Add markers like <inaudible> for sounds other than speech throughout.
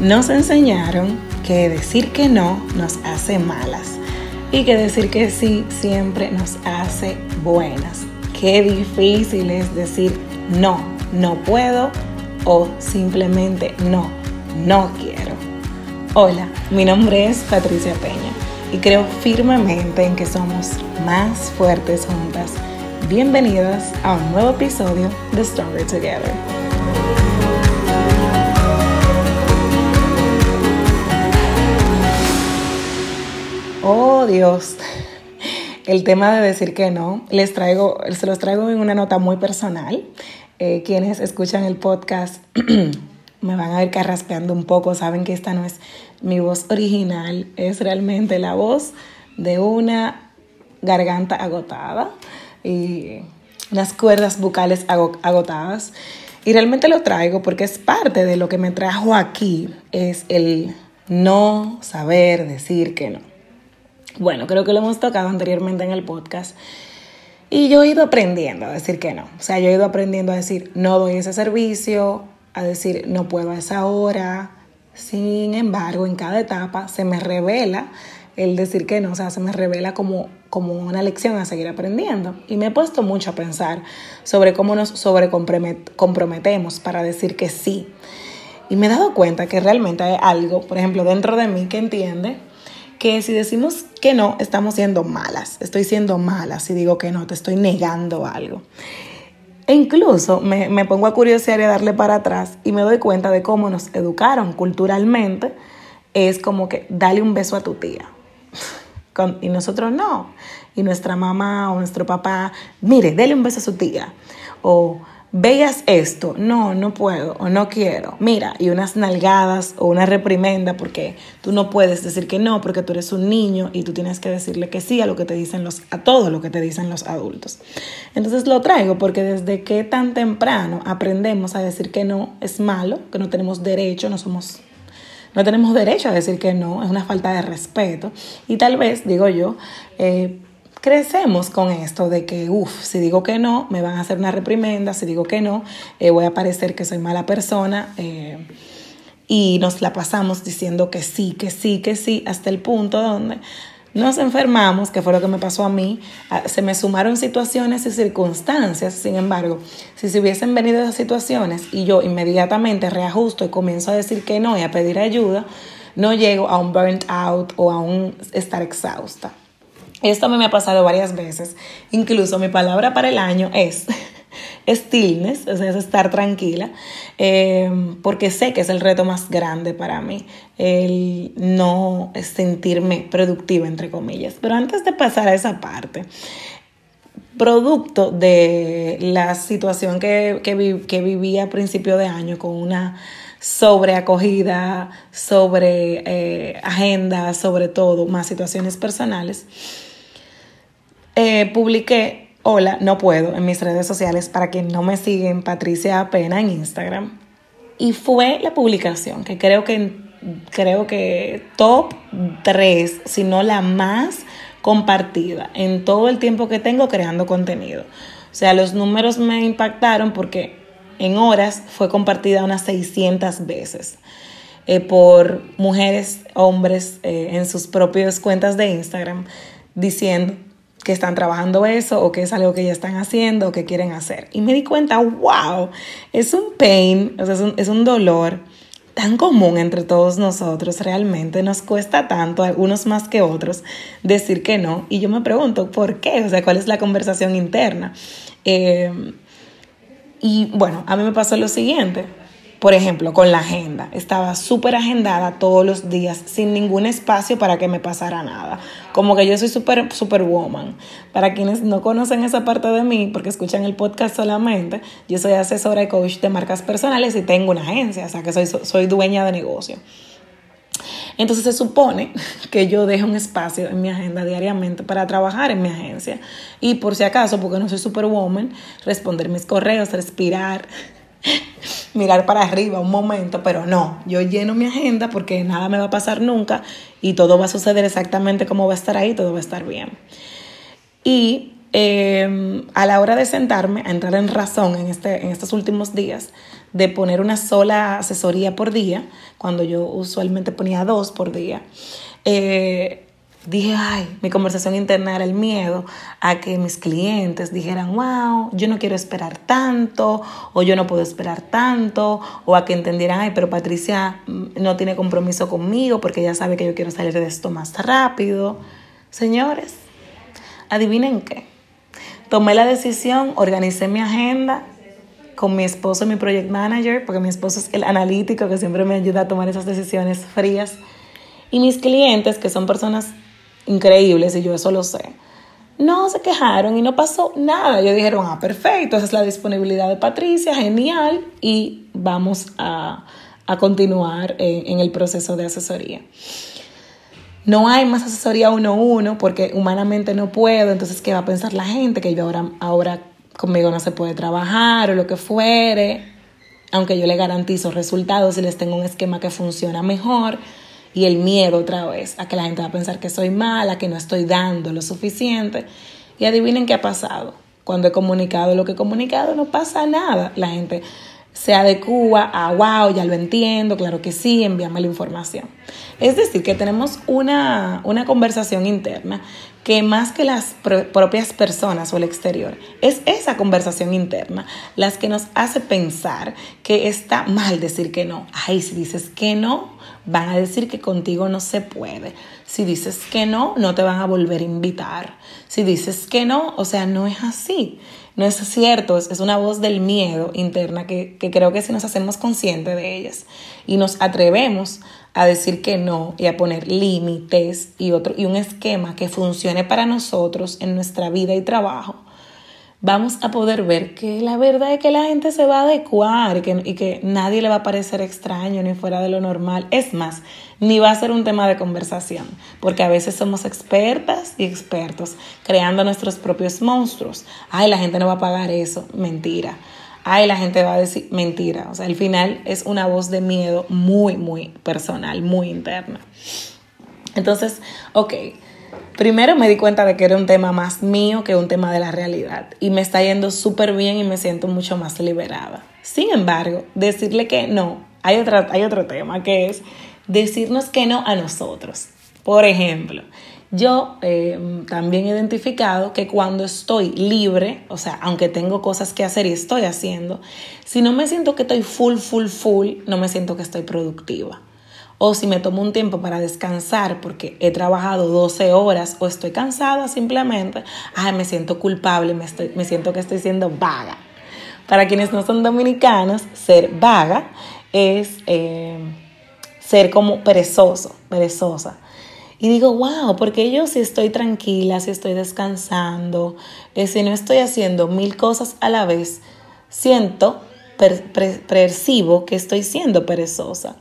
Nos enseñaron que decir que no nos hace malas y que decir que sí siempre nos hace buenas. Qué difícil es decir no, no puedo o simplemente no, no quiero. Hola, mi nombre es Patricia Peña y creo firmemente en que somos más fuertes juntas. Bienvenidas a un nuevo episodio de Stronger Together. Oh Dios, el tema de decir que no, les traigo, se los traigo en una nota muy personal. Eh, quienes escuchan el podcast <clears throat> me van a ver carraspeando un poco, saben que esta no es mi voz original, es realmente la voz de una garganta agotada y unas cuerdas bucales agotadas. Y realmente lo traigo porque es parte de lo que me trajo aquí, es el no saber decir que no. Bueno, creo que lo hemos tocado anteriormente en el podcast. Y yo he ido aprendiendo a decir que no. O sea, yo he ido aprendiendo a decir no doy ese servicio, a decir no puedo a esa hora. Sin embargo, en cada etapa se me revela el decir que no, o sea, se me revela como, como una lección a seguir aprendiendo. Y me he puesto mucho a pensar sobre cómo nos sobrecomprometemos para decir que sí. Y me he dado cuenta que realmente hay algo, por ejemplo, dentro de mí que entiende que si decimos que no, estamos siendo malas. Estoy siendo mala si digo que no, te estoy negando algo. E incluso me, me pongo a curiosear y a darle para atrás y me doy cuenta de cómo nos educaron culturalmente. Es como que dale un beso a tu tía. <laughs> y nosotros no. Y nuestra mamá o nuestro papá, mire, dale un beso a su tía. O veas esto, no, no puedo o no quiero, mira, y unas nalgadas o una reprimenda porque tú no puedes decir que no porque tú eres un niño y tú tienes que decirle que sí a lo que te dicen los a todo lo que te dicen los adultos. Entonces lo traigo porque desde que tan temprano aprendemos a decir que no es malo, que no tenemos derecho, no somos no tenemos derecho a decir que no, es una falta de respeto y tal vez, digo yo, eh, crecemos con esto de que, uff, si digo que no, me van a hacer una reprimenda, si digo que no, eh, voy a parecer que soy mala persona. Eh, y nos la pasamos diciendo que sí, que sí, que sí, hasta el punto donde nos enfermamos, que fue lo que me pasó a mí. Ah, se me sumaron situaciones y circunstancias, sin embargo, si se hubiesen venido esas situaciones y yo inmediatamente reajusto y comienzo a decir que no y a pedir ayuda, no llego a un burnt out o a un estar exhausta. Esto a mí me ha pasado varias veces. Incluso mi palabra para el año es <laughs> stillness, o sea, es estar tranquila, em, porque sé que es el reto más grande para mí, el no sentirme productiva, entre comillas. Pero antes de pasar a esa parte, producto de la situación que, que viví a principio de año con una sobre acogida, sobre eh, agenda, sobre todo, más situaciones personales, eh, publiqué hola, no puedo en mis redes sociales para quien no me siguen, Patricia Pena en Instagram. Y fue la publicación que creo que creo que top 3, si no la más compartida en todo el tiempo que tengo creando contenido. O sea, los números me impactaron porque en horas fue compartida unas 600 veces eh, por mujeres, hombres eh, en sus propias cuentas de Instagram diciendo que están trabajando eso o que es algo que ya están haciendo o que quieren hacer. Y me di cuenta, wow, es un pain, o sea, es un, dolor tan común entre todos nosotros, realmente nos cuesta tanto, algunos más que otros, decir que no. Y yo me pregunto, ¿por qué? O sea, ¿cuál es la conversación interna? Eh, y bueno, a mí me pasó lo siguiente. Por ejemplo, con la agenda. Estaba súper agendada todos los días, sin ningún espacio para que me pasara nada. Como que yo soy súper, superwoman. Para quienes no conocen esa parte de mí, porque escuchan el podcast solamente, yo soy asesora y coach de marcas personales y tengo una agencia, o sea que soy, soy dueña de negocio. Entonces se supone <laughs> que yo dejo un espacio en mi agenda diariamente para trabajar en mi agencia. Y por si acaso, porque no soy superwoman, responder mis correos, respirar, <laughs> mirar para arriba un momento, pero no, yo lleno mi agenda porque nada me va a pasar nunca y todo va a suceder exactamente como va a estar ahí, todo va a estar bien. Y em, a la hora de sentarme, a entrar en razón en, este, en estos últimos días, de poner una sola asesoría por día, cuando yo usualmente ponía dos por día, eh, dije, ay, mi conversación interna era el miedo a que mis clientes dijeran, wow, yo no quiero esperar tanto, o yo no puedo esperar tanto, o a que entendieran, ay, pero Patricia mm, no tiene compromiso conmigo porque ya sabe que yo quiero salir de esto más rápido. Señores, adivinen qué. Tomé la decisión, organicé mi agenda con mi esposo, mi project manager, porque mi esposo es el analítico que siempre me ayuda a tomar esas decisiones frías. Y mis clientes, que son personas increíbles y yo eso lo sé. No se quejaron y no pasó nada. Yo dijeron, ah, perfecto, esa es la disponibilidad de Patricia, genial, y vamos a, continuar en, el proceso de asesoría. No hay más asesoría uno a uno porque humanamente no puedo, entonces ¿qué va a pensar la gente? Que yo ahora, ahora conmigo no se puede trabajar o lo que fuere, aunque yo le garantizo resultados y les tengo un esquema que funciona mejor y el miedo otra vez a que la gente va a pensar que soy mala, que no estoy dando lo suficiente. Y adivinen qué ha pasado. Cuando he comunicado lo que he comunicado, no pasa nada. La gente se adecua a, wow, ya lo entiendo, claro que sí, envíame la información. Es decir, que tenemos una, una conversación interna que más que las propias personas o el exterior, es esa conversación interna las que nos hace pensar que está mal decir que no. Ay, si dices que no, van a decir que contigo no se puede. Si dices que no, no te van a volver a invitar. Si dices que no, o sea, no es así. No es cierto, es, una voz del miedo interna que, que creo que si nos hacemos conscientes de ellas y nos atrevemos a decir que no y a poner límites y, otro, y un esquema que funcione para nosotros en nuestra vida y trabajo, vamos a poder ver que la verdad es que la gente se va a adecuar y que, y que nadie le va a parecer extraño ni fuera de lo normal. Es más, ni va a ser un tema de conversación, porque a veces somos expertas y expertos creando nuestros propios monstruos. Ay, la gente no va a pagar eso. Mentira ay, la gente va a decir mentira. O sea, al final es una voz de miedo muy, muy personal, muy interna. Entonces, ok, primero me di cuenta de que era un tema más mío que un tema de la realidad y me está yendo súper bien y me siento mucho más liberada. Sin embargo, decirle que no, hay, otra, hay otro tema que es decirnos que no a nosotros. Por ejemplo, yo eh, también he identificado que cuando estoy libre, o sea, aunque tengo cosas que hacer y estoy haciendo, si no me siento que estoy full, full, full, no me siento que estoy productiva. O si me tomo un tiempo para descansar porque he trabajado 12 horas o estoy cansada simplemente, ay, me siento culpable, me, me siento que estoy siendo vaga. Para quienes no son dominicanos, ser vaga es eh, ser como perezoso, perezosa. Y digo, wow, porque yo si estoy tranquila, si estoy descansando, eh, si no estoy haciendo mil cosas a la vez, siento, percibo que estoy siendo perezosa.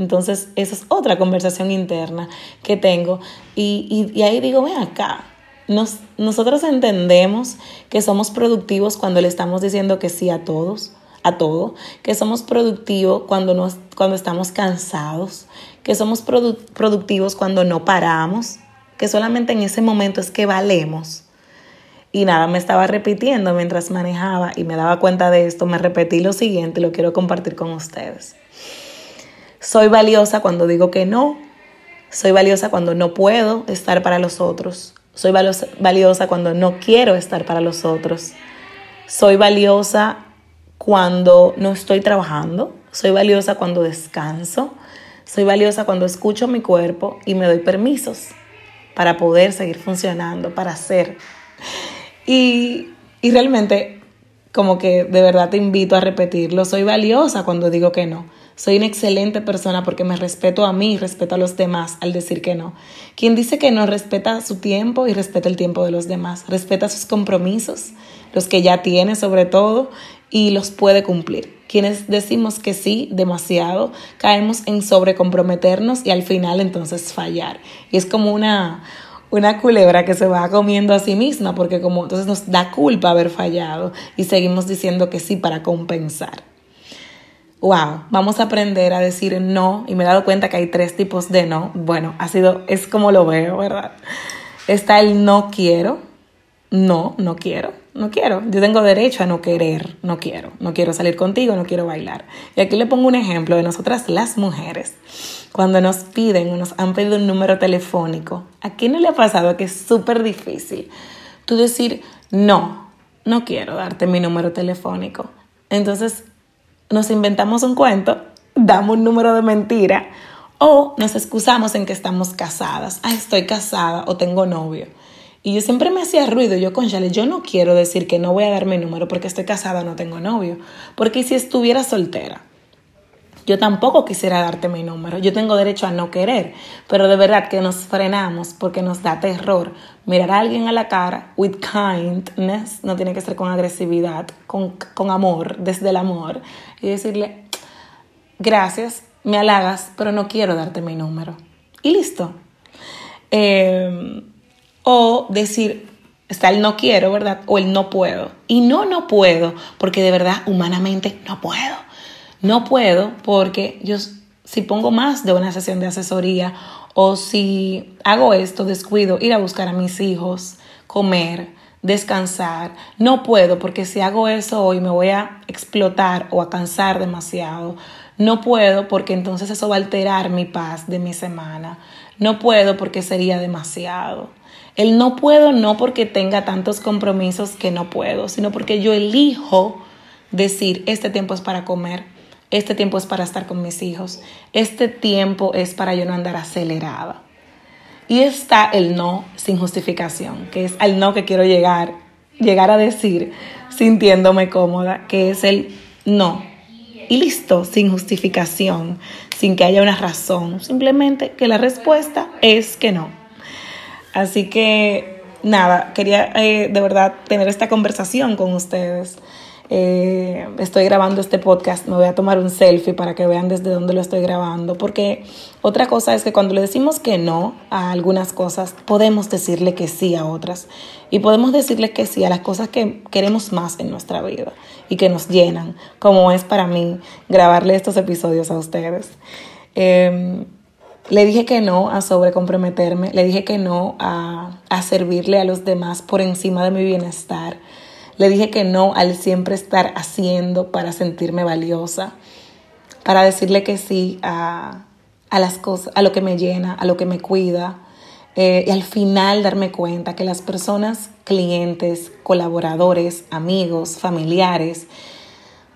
Entonces, esa es otra conversación interna que tengo. Y, ahí digo, ven acá, nos, nosotros entendemos que somos productivos cuando le estamos diciendo que sí a todos, a todo, que somos productivos cuando, nos, cuando estamos cansados, que somos productivos cuando no paramos, que solamente en ese momento es que valemos. Y nada, me estaba repitiendo mientras manejaba y me daba cuenta de esto, me repetí lo siguiente y lo quiero compartir con ustedes. Soy valiosa cuando digo que no, soy valiosa cuando no puedo estar para los otros, soy valiosa cuando no quiero estar para los otros, soy valiosa cuando no estoy trabajando, soy valiosa cuando descanso, soy valiosa cuando escucho mi cuerpo y me doy permisos para poder seguir funcionando, para hacer. Y, y realmente, como que de verdad te invito a repetirlo, soy valiosa cuando digo que no. Soy una excelente persona porque me respeto a mí y respeto a los demás al decir que no. Quien dice que no respeta su tiempo y respeta el tiempo de los demás, respeta sus compromisos, los que ya tiene sobre todo, y los puede cumplir. Quienes decimos que sí demasiado, caemos en sobrecomprometernos y al final entonces fallar. Y es como una, una culebra que se va comiendo a sí misma porque como entonces nos da culpa haber fallado y seguimos diciendo que sí para compensar. Wow, vamos a aprender a decir no y me he dado cuenta que hay tres tipos de no. Bueno, ha sido, es como lo veo, ¿verdad? Está el no quiero, no, no quiero, no quiero. Yo tengo derecho a no querer, no quiero, no quiero salir contigo, no quiero bailar. Y aquí le pongo un ejemplo de nosotras las mujeres. Cuando nos piden o nos han pedido un número telefónico, ¿a quién no le ha pasado que es súper difícil tú decir, no, no quiero darte mi número telefónico? Entonces nos inventamos un cuento, damos un número de mentira o nos excusamos en que estamos casadas. Ah, estoy casada o tengo novio. Y yo siempre me hacía ruido, yo con Chale, yo no quiero decir que no voy a dar mi número porque estoy casada o no tengo novio. Porque si estuviera soltera, yo tampoco quisiera darte mi número. Yo tengo derecho a no querer. Pero de verdad que nos frenamos porque nos da terror mirar a alguien a la cara with kindness, no tiene que ser con agresividad, con, con amor, desde el amor, y decirle, gracias, me halagas, pero no quiero darte mi número. Y listo. Eh, o decir, está el no quiero, ¿verdad? O el no puedo. Y no, no puedo, porque de verdad, humanamente, no puedo. No puedo porque yo, si pongo más de una sesión de asesoría o si hago esto, descuido ir a buscar a mis hijos, comer, descansar. No puedo porque si hago eso hoy me voy a explotar o a cansar demasiado. No puedo porque entonces eso va a alterar mi paz de mi semana. No puedo porque sería demasiado. El no puedo no porque tenga tantos compromisos que no puedo, sino porque yo elijo decir, este tiempo es para comer, este tiempo es para estar con mis hijos, este tiempo es para yo no andar acelerada. Y está el no sin justificación, que es al no que quiero llegar, llegar a decir sintiéndome cómoda, que es el no. Y listo, sin justificación, sin que haya una razón, simplemente que la respuesta es que no. Así que nada, quería eh, de verdad tener esta conversación con ustedes. Eh, estoy grabando este podcast, me voy a tomar un selfie para que vean desde dónde lo estoy grabando, porque otra cosa es que cuando le decimos que no a algunas cosas, podemos decirle que sí a otras y podemos decirle que sí a las cosas que queremos más en nuestra vida y que nos llenan, como es para mí grabarle estos episodios a ustedes. Em, le dije que no a sobrecomprometerme, le dije que no a, a servirle a los demás por encima de mi bienestar. Le dije que no al siempre estar haciendo para sentirme valiosa, para decirle que sí a, a las cosas, a lo que me llena, a lo que me cuida. Eh, y al final darme cuenta que las personas, clientes, colaboradores, amigos, familiares,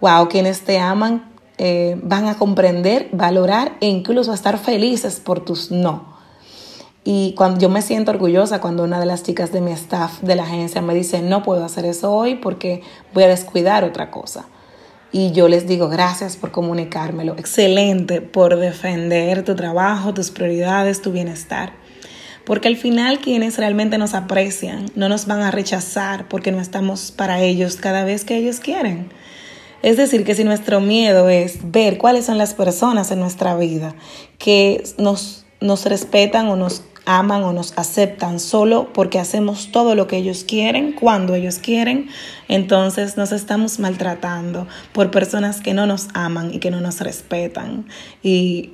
wow, quienes te aman eh, van a comprender, valorar e incluso a estar felices por tus no. Y cuando yo me siento orgullosa cuando una de las chicas de mi staff de la agencia me dice, no puedo hacer eso hoy porque voy a descuidar otra cosa. Y yo les digo, gracias por comunicármelo. Excelente por defender tu trabajo, tus prioridades, tu bienestar. Porque al final quienes realmente nos aprecian no nos van a rechazar porque no estamos para ellos cada vez que ellos quieren. Es decir, que si nuestro miedo es ver cuáles son las personas en nuestra vida que nos, nos respetan o nos aman o nos aceptan solo porque hacemos todo lo que ellos quieren, cuando ellos quieren, entonces nos estamos maltratando por personas que no nos aman y que no nos respetan. Y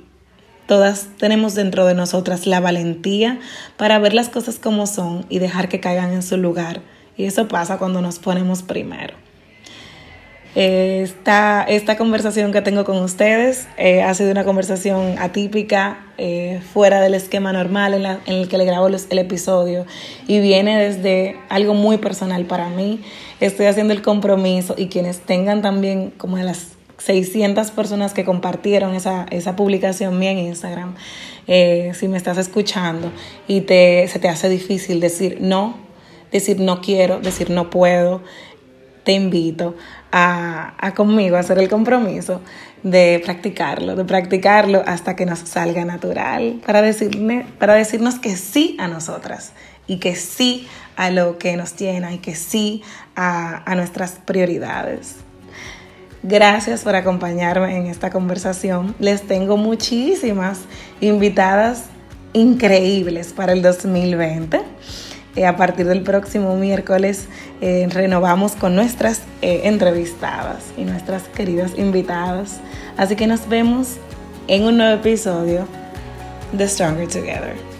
todas tenemos dentro de nosotras la valentía para ver las cosas como son y dejar que caigan en su lugar. Y eso pasa cuando nos ponemos primero. Esta, esta conversación que tengo con ustedes eh, ha sido una conversación atípica, eh, fuera del esquema normal en, el que le grabo el episodio y viene desde algo muy personal para mí. Estoy haciendo el compromiso y quienes tengan también como de las 600 personas que compartieron esa, esa publicación mía en Instagram, eh, si me estás escuchando y te, se te hace difícil decir no, decir no quiero, decir no puedo, te invito a, a, conmigo a hacer el compromiso de practicarlo, de practicarlo hasta que nos salga natural, para, decirme, para decirnos que sí a nosotras y que sí a lo que nos llena y que sí a, a nuestras prioridades. Gracias por acompañarme en esta conversación. Les tengo muchísimas invitadas increíbles para el 2020. Eh, a partir del próximo miércoles eh, renovamos con nuestras eh, entrevistadas y nuestras queridas invitadas. Así que nos vemos en un nuevo episodio de Stronger Together.